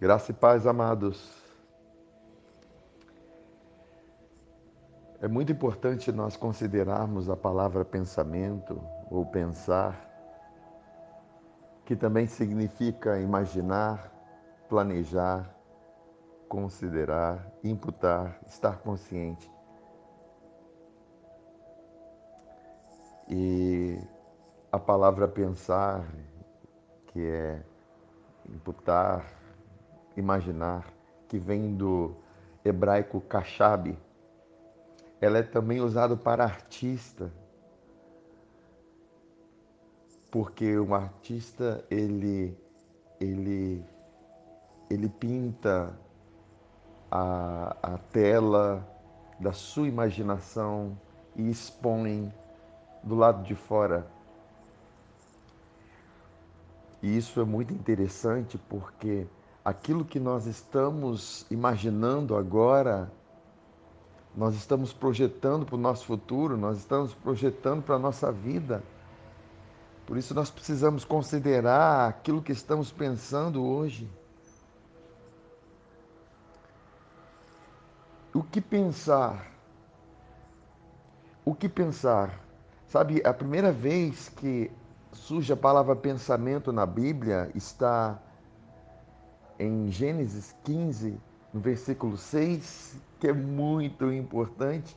Graça e paz, amados. É muito importante nós considerarmos a palavra pensamento ou pensar, que também significa imaginar, planejar, considerar, imputar, estar consciente. E a palavra pensar, que é imputar, imaginar, que vem do hebraico kashab, ela é também usada para artista, porque um artista ele ele ele pinta a, a tela da sua imaginação e expõe do lado de fora. E isso é muito interessante porque aquilo que nós estamos imaginando agora, nós estamos projetando para o nosso futuro, nós estamos projetando para a nossa vida. Por isso nós precisamos considerar aquilo que estamos pensando hoje. O que pensar? O que pensar? Sabe, a primeira vez que surge a palavra pensamento na Bíblia está em Gênesis 15, no versículo 6, que é muito importante,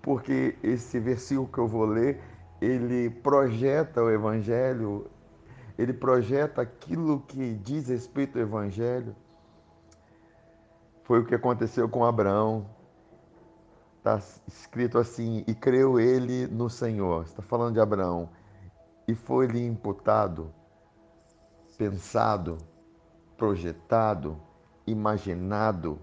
porque esse versículo que eu vou ler, ele projeta o evangelho, ele projeta aquilo que diz respeito ao evangelho. Foi o que aconteceu com Abraão. Está escrito assim: e creu ele no Senhor. Está falando de Abraão. E foi-lhe imputado, pensado, projetado, imaginado,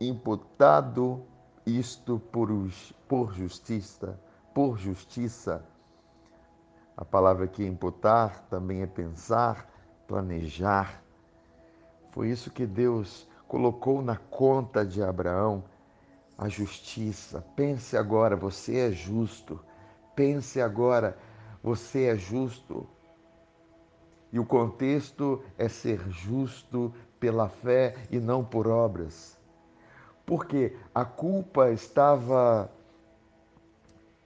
imputado isto por, por justiça, por justiça. A palavra que imputar também é pensar, planejar. Foi isso que Deus colocou na conta de Abraão, a justiça. Pense agora, você é justo. Pense agora, você é justo. E o contexto é ser justo pela fé e não por obras. Porque a culpa estava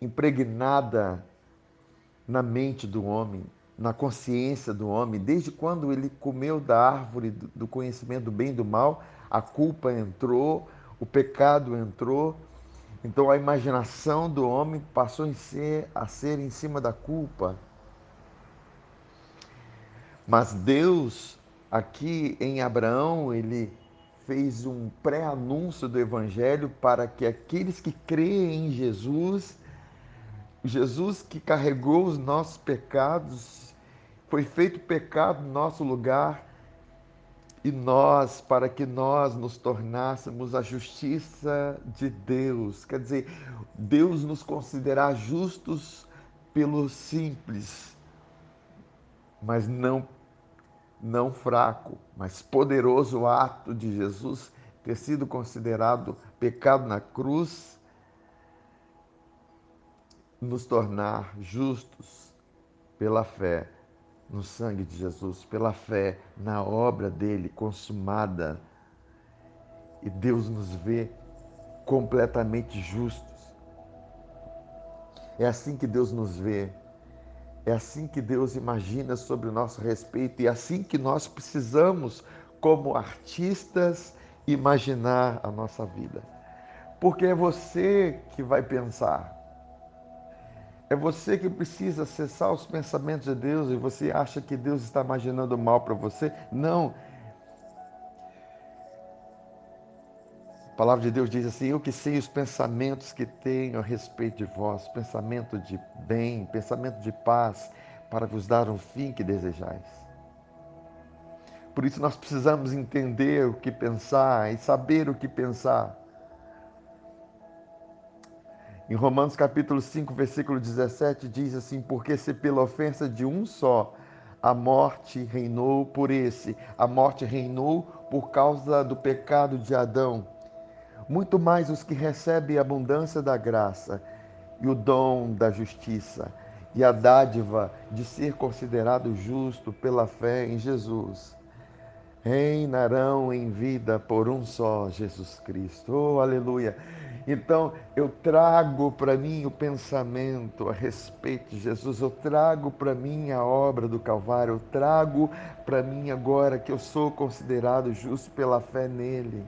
impregnada na mente do homem, na consciência do homem, desde quando ele comeu da árvore do conhecimento do bem e do mal, a culpa entrou, o pecado entrou. Então a imaginação do homem passou a ser, a ser em cima da culpa. Mas Deus, aqui em Abraão, ele fez um pré-anúncio do Evangelho para que aqueles que creem em Jesus, Jesus que carregou os nossos pecados, foi feito pecado no nosso lugar, e nós, para que nós nos tornássemos a justiça de Deus. Quer dizer, Deus nos considerar justos pelo simples, mas não não fraco, mas poderoso ato de Jesus ter sido considerado pecado na cruz, nos tornar justos pela fé no sangue de Jesus, pela fé na obra dele consumada. E Deus nos vê completamente justos. É assim que Deus nos vê. É assim que Deus imagina sobre o nosso respeito e é assim que nós precisamos, como artistas, imaginar a nossa vida. Porque é você que vai pensar. É você que precisa acessar os pensamentos de Deus e você acha que Deus está imaginando mal para você? Não. A palavra de Deus diz assim: Eu que sei os pensamentos que tenho a respeito de vós, pensamento de bem, pensamento de paz, para vos dar um fim que desejais. Por isso nós precisamos entender o que pensar e saber o que pensar. Em Romanos capítulo 5, versículo 17 diz assim: Porque se pela ofensa de um só a morte reinou por esse, a morte reinou por causa do pecado de Adão muito mais os que recebem a abundância da graça e o dom da justiça e a dádiva de ser considerado justo pela fé em Jesus reinarão em vida por um só Jesus Cristo. Oh, aleluia! Então eu trago para mim o pensamento a respeito de Jesus, eu trago para mim a obra do Calvário, eu trago para mim agora que eu sou considerado justo pela fé nele.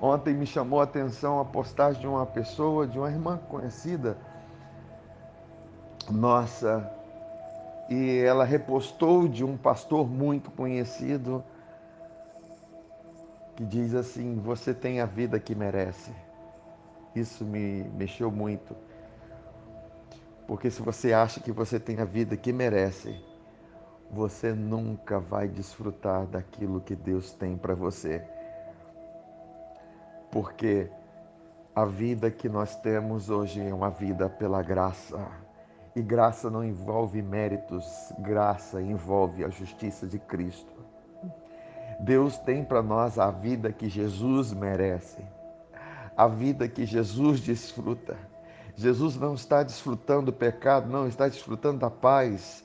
Ontem me chamou a atenção a postagem de uma pessoa, de uma irmã conhecida, nossa, e ela repostou de um pastor muito conhecido que diz assim: Você tem a vida que merece. Isso me mexeu muito. Porque se você acha que você tem a vida que merece, você nunca vai desfrutar daquilo que Deus tem para você. Porque a vida que nós temos hoje é uma vida pela graça. E graça não envolve méritos, graça envolve a justiça de Cristo. Deus tem para nós a vida que Jesus merece, a vida que Jesus desfruta. Jesus não está desfrutando do pecado, não, está desfrutando da paz,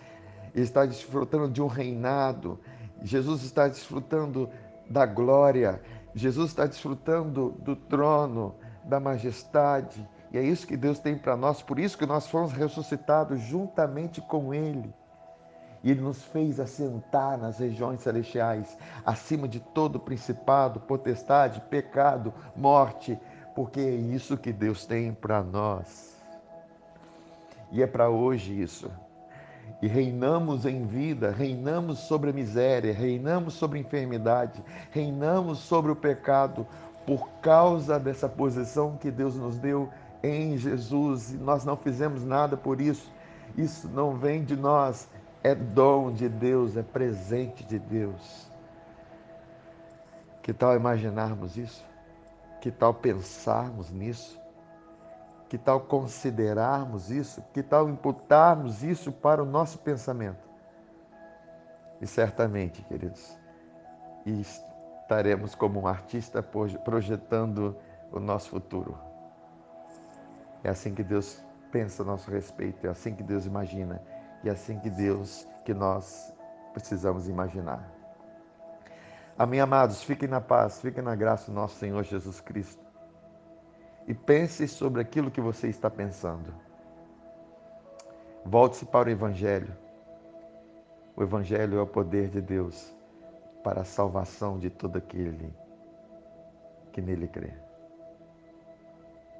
está desfrutando de um reinado, Jesus está desfrutando da glória, Jesus está desfrutando do trono, da majestade, e é isso que Deus tem para nós, por isso que nós fomos ressuscitados juntamente com Ele. E Ele nos fez assentar nas regiões celestiais, acima de todo principado, potestade, pecado, morte, porque é isso que Deus tem para nós. E é para hoje isso. E reinamos em vida, reinamos sobre a miséria, reinamos sobre a enfermidade, reinamos sobre o pecado, por causa dessa posição que Deus nos deu em Jesus. Nós não fizemos nada por isso. Isso não vem de nós, é dom de Deus, é presente de Deus. Que tal imaginarmos isso? Que tal pensarmos nisso? Que tal considerarmos isso? Que tal imputarmos isso para o nosso pensamento? E certamente, queridos, estaremos como um artista projetando o nosso futuro. É assim que Deus pensa a nosso respeito, é assim que Deus imagina. E é assim que Deus, que nós precisamos imaginar. Amém, amados, fiquem na paz, fiquem na graça do nosso Senhor Jesus Cristo. E pense sobre aquilo que você está pensando. Volte-se para o Evangelho. O Evangelho é o poder de Deus para a salvação de todo aquele que nele crê.